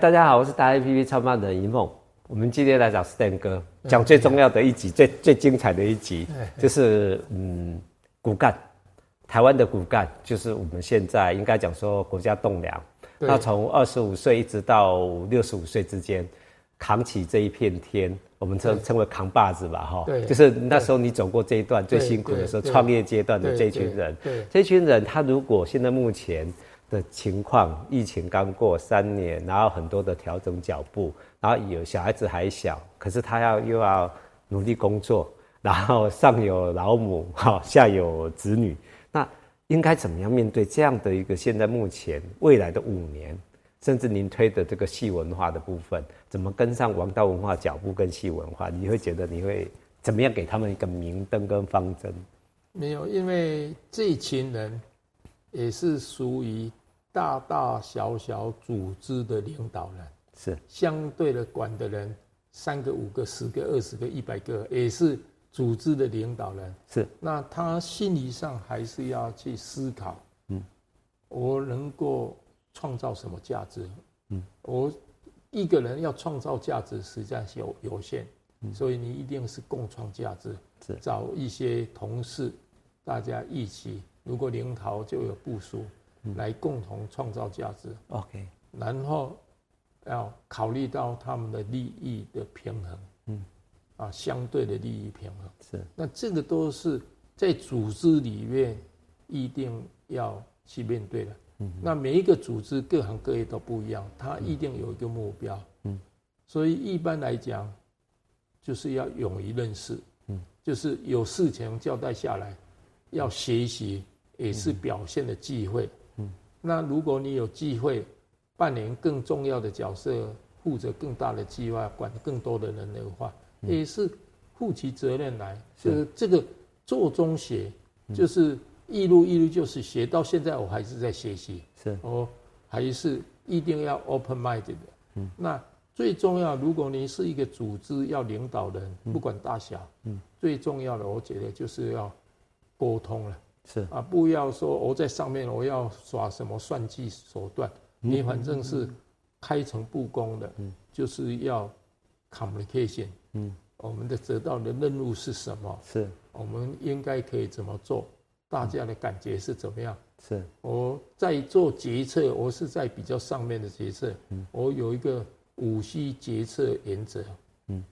大家好，我是大 A P P 创办人一梦。我们今天来找 Stan 哥，讲最重要的一集，最最精彩的一集，就是嗯，骨干，台湾的骨干，就是我们现在应该讲说国家栋梁。那从二十五岁一直到六十五岁之间，扛起这一片天，我们称称为扛把子吧，哈。对。就是那时候你走过这一段最辛苦的时候，创业阶段的这群人，对，这群人他如果现在目前。的情况，疫情刚过三年，然后很多的调整脚步，然后有小孩子还小，可是他要又要努力工作，然后上有老母 哈，下有子女，那应该怎么样面对这样的一个现在目前未来的五年，甚至您推的这个戏文化的部分，怎么跟上王道文化脚步跟戏文化？你会觉得你会怎么样给他们一个明灯跟方针？没有，因为这群人也是属于。大大小小组织的领导人是相对的管的人，三个、五个、十个、二十个、一百个，也是组织的领导人是。那他心理上还是要去思考，嗯，我能够创造什么价值？嗯，我一个人要创造价值实际上是有有限，所以你一定是共创价值，是找一些同事，大家一起，如果领导就有部属。来共同创造价值，OK，然后要考虑到他们的利益的平衡，嗯，啊，相对的利益平衡。是，那这个都是在组织里面一定要去面对的，嗯，那每一个组织各行各业都不一样，它一定有一个目标，嗯，所以一般来讲，就是要勇于认识，嗯，就是有事情交代下来，要学习也是表现的机会。那如果你有机会扮演更重要的角色，负责更大的计划，管更多的人的话，也是负起责任来。就是这个做中学，就是一路一路就是学到现在，我还是在学习。是，我还是一定要 open minded 的。嗯，那最重要，如果你是一个组织要领导人，不管大小，嗯，最重要的，我觉得就是要沟通了。是啊，不要说我在上面，我要耍什么算计手段。你反正是开诚布公的，就是要 communication。嗯，我们的得到的任务是什么？是，我们应该可以怎么做？大家的感觉是怎么样？是，我在做决策，我是在比较上面的决策。嗯，我有一个五 C 决策原则。嗯，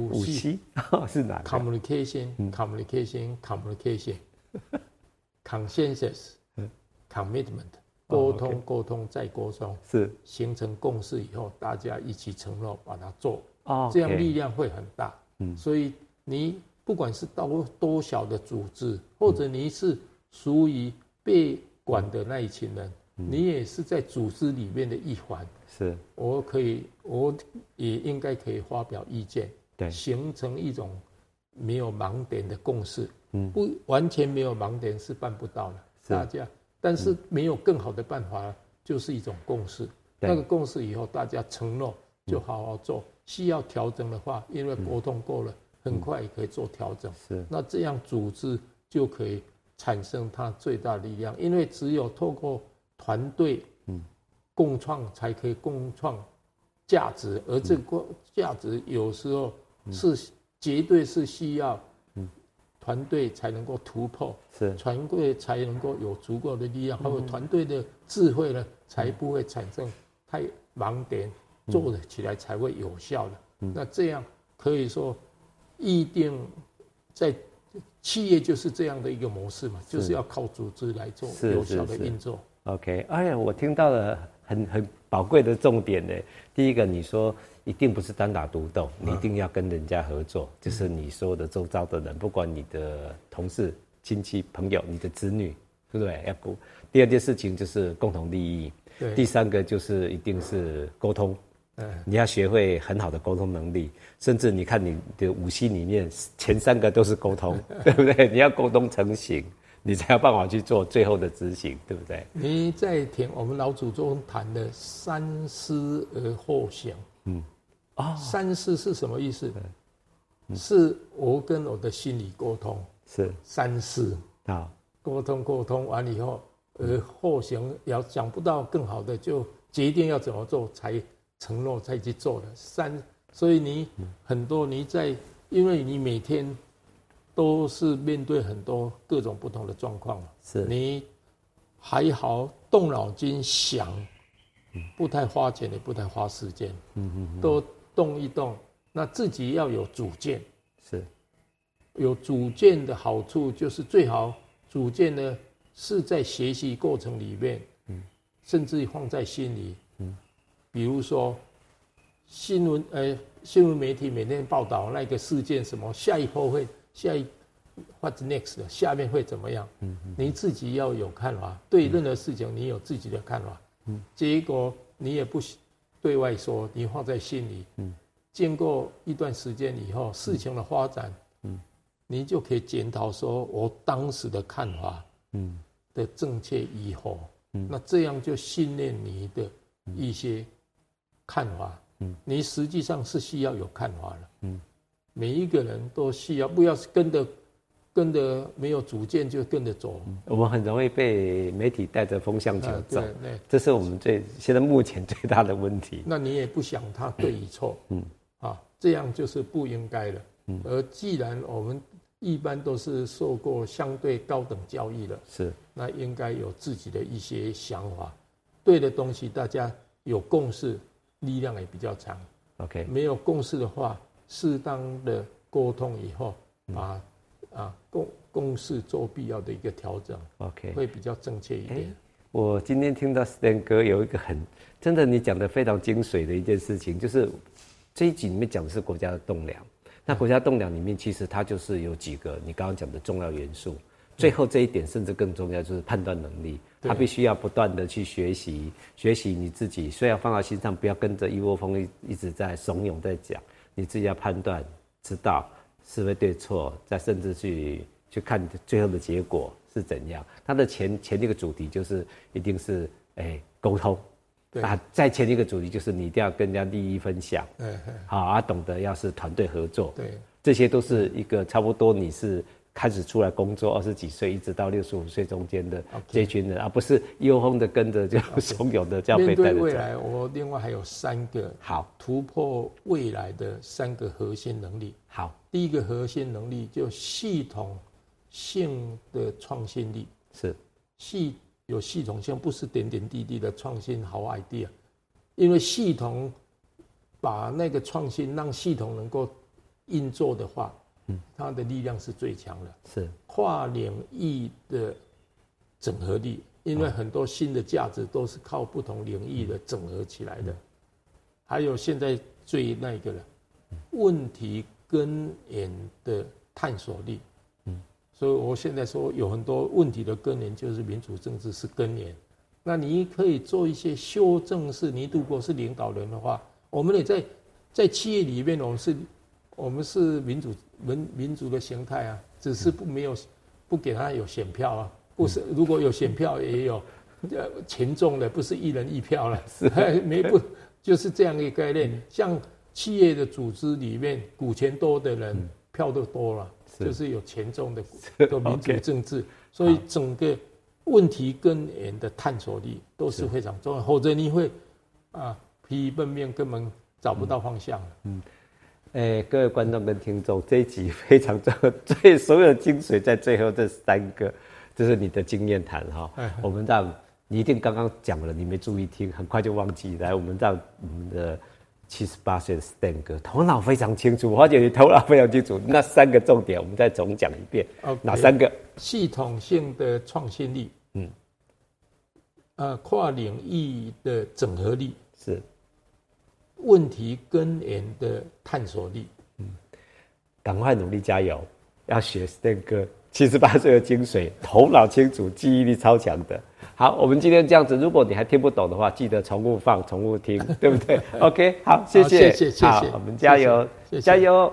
五 C 是哪？Communication，communication，communication。Consensus, 嗯。Commitment，沟通，沟通再沟通，是。形成共识以后，大家一起承诺把它做，这样力量会很大。嗯。所以你不管是多多小的组织，或者你是属于被管的那一群人，你也是在组织里面的一环。是，我可以，我也应该可以发表意见，对，形成一种没有盲点的共识。嗯，不完全没有盲点是办不到的，大家，但是没有更好的办法，就是一种共识。那个共识以后，大家承诺就好好做。需要调整的话，因为沟通过了，很快也可以做调整。是，那这样组织就可以产生它最大的力量。因为只有透过团队，嗯，共创才可以共创价值，而这个价值有时候是绝对是需要。团队才能够突破，是。团队才能够有足够的力量，还有团队的智慧呢，才不会产生太盲点，做得起来才会有效的。那这样可以说，一定在企业就是这样的一个模式嘛，就是。要靠组织来做有效的运作。OK，哎呀，我听到了很很宝贵的重点呢。第一个，你说。一定不是单打独斗，你一定要跟人家合作，就是你所有的周遭的人，不管你的同事、亲戚、朋友、你的子女，对不对？要顾。第二件事情就是共同利益。对。第三个就是一定是沟通。嗯。你要学会很好的沟通能力，甚至你看你的五 C 里面前三个都是沟通，对不对？你要沟通成型，你才有办法去做最后的执行，对不对？你在听我们老祖宗谈的三思而后行。嗯。啊，三思是什么意思？是我跟我的心理沟通，是三思啊，沟通沟通完以后，而，后行要想不到更好的，就决定要怎么做才承诺再去做的。三，所以你很多你在，因为你每天都是面对很多各种不同的状况嘛，是。你还好动脑筋想，不太花钱也不太花时间，嗯嗯。都动一动，那自己要有主见，是。有主见的好处就是最好主见呢。是在学习过程里面，嗯，甚至放在心里，嗯，比如说新闻，呃，新闻媒体每天报道那个事件，什么下一波会下一，what's next 的，下面会怎么样？嗯，你自己要有看法，对任何事情你有自己的看法，嗯，结果你也不对外说，你放在心里，嗯，经过一段时间以后，事情的发展，嗯，你就可以检讨说我当时的看法。嗯。的正确与否，嗯，那这样就训练你的一些看法，嗯，你实际上是需要有看法的，嗯，每一个人都需要，不要跟着跟着没有主见就跟着走，我们很容易被媒体带着风向球走，对，对，这是我们最现在目前最大的问题。那你也不想他对与错，嗯，啊，这样就是不应该的，嗯，而既然我们。一般都是受过相对高等教育的，是。那应该有自己的一些想法，对的东西大家有共识，力量也比较强。OK，没有共识的话，适当的沟通以后，把啊共共识做必要的一个调整，OK，会比较正确一点。欸，我今天听到 Stan 哥有一个很真的，你讲的非常精髓的一件事情，就是这一集里面讲的是国家的栋梁。那国家栋梁里面，其实它就是有几个你刚刚讲的重要元素。最后这一点甚至更重要，就是判断能力。他必须要不断的去学习，学习你自己。虽然放到心上，不要跟着一窝蜂一一直在怂恿在讲，你自己要判断，知道是非对错，再甚至去去看最后的结果是怎样。它的前前一个主题就是一定是哎沟通。啊，再前一个主题就是你一定要跟人家利益分享，嗯，好啊，懂得要是团队合作，对，这些都是一个差不多你是开始出来工作二十几岁一直到六十五岁中间的这群人，而不是一窝蜂的跟着就 怂恿的这样被带着走。面对未来，我另外还有三个好突破未来的三个核心能力。好，第一个核心能力就系统性的创新力，是系。有系统性，不是点点滴滴的创新好 idea，因为系统把那个创新让系统能够运作的话，嗯，它的力量是最强的。是跨领域的整合力，因为很多新的价值都是靠不同领域的整合起来的。还有现在最那个了，问题根源的探索力。嗯所以，我现在说有很多问题的根源就是民主政治是根源。那你可以做一些修正，是你如果是领导人的话，我们也在在企业里面，我们是，我们是民主民民主的形态啊，只是不没有不给他有选票啊，不是如果有选票也有 呃群众的，不是一人一票了，是。没不就是这样一个概念。像企业的组织里面，股权多的人票都多了。就是有权重的的 民主政治，所以整个问题根源的探索力都是非常重要，否则你会啊疲于奔命，根本找不到方向。嗯，哎，各位观众跟听众，这一集非常重要，最所有的精髓在最后这三个，这是你的经验谈哈。我们让你一定刚刚讲了，你没注意听，很快就忘记。来，我们让我们的。七十八岁的 Stan 哥头脑非常清楚，我发觉你头脑非常清楚。那三个重点，我们再总讲一遍。Okay, 哪三个？系统性的创新力，嗯，呃，跨领域的整合力是，问题根源的探索力，嗯，赶快努力加油，要学 Stan 哥七十八岁的精髓，头脑清楚，记忆力超强的。好，我们今天这样子，如果你还听不懂的话，记得重复放，重复听，对不对？OK，好，谢谢，谢谢，谢谢，好，我们加油，谢谢，加油。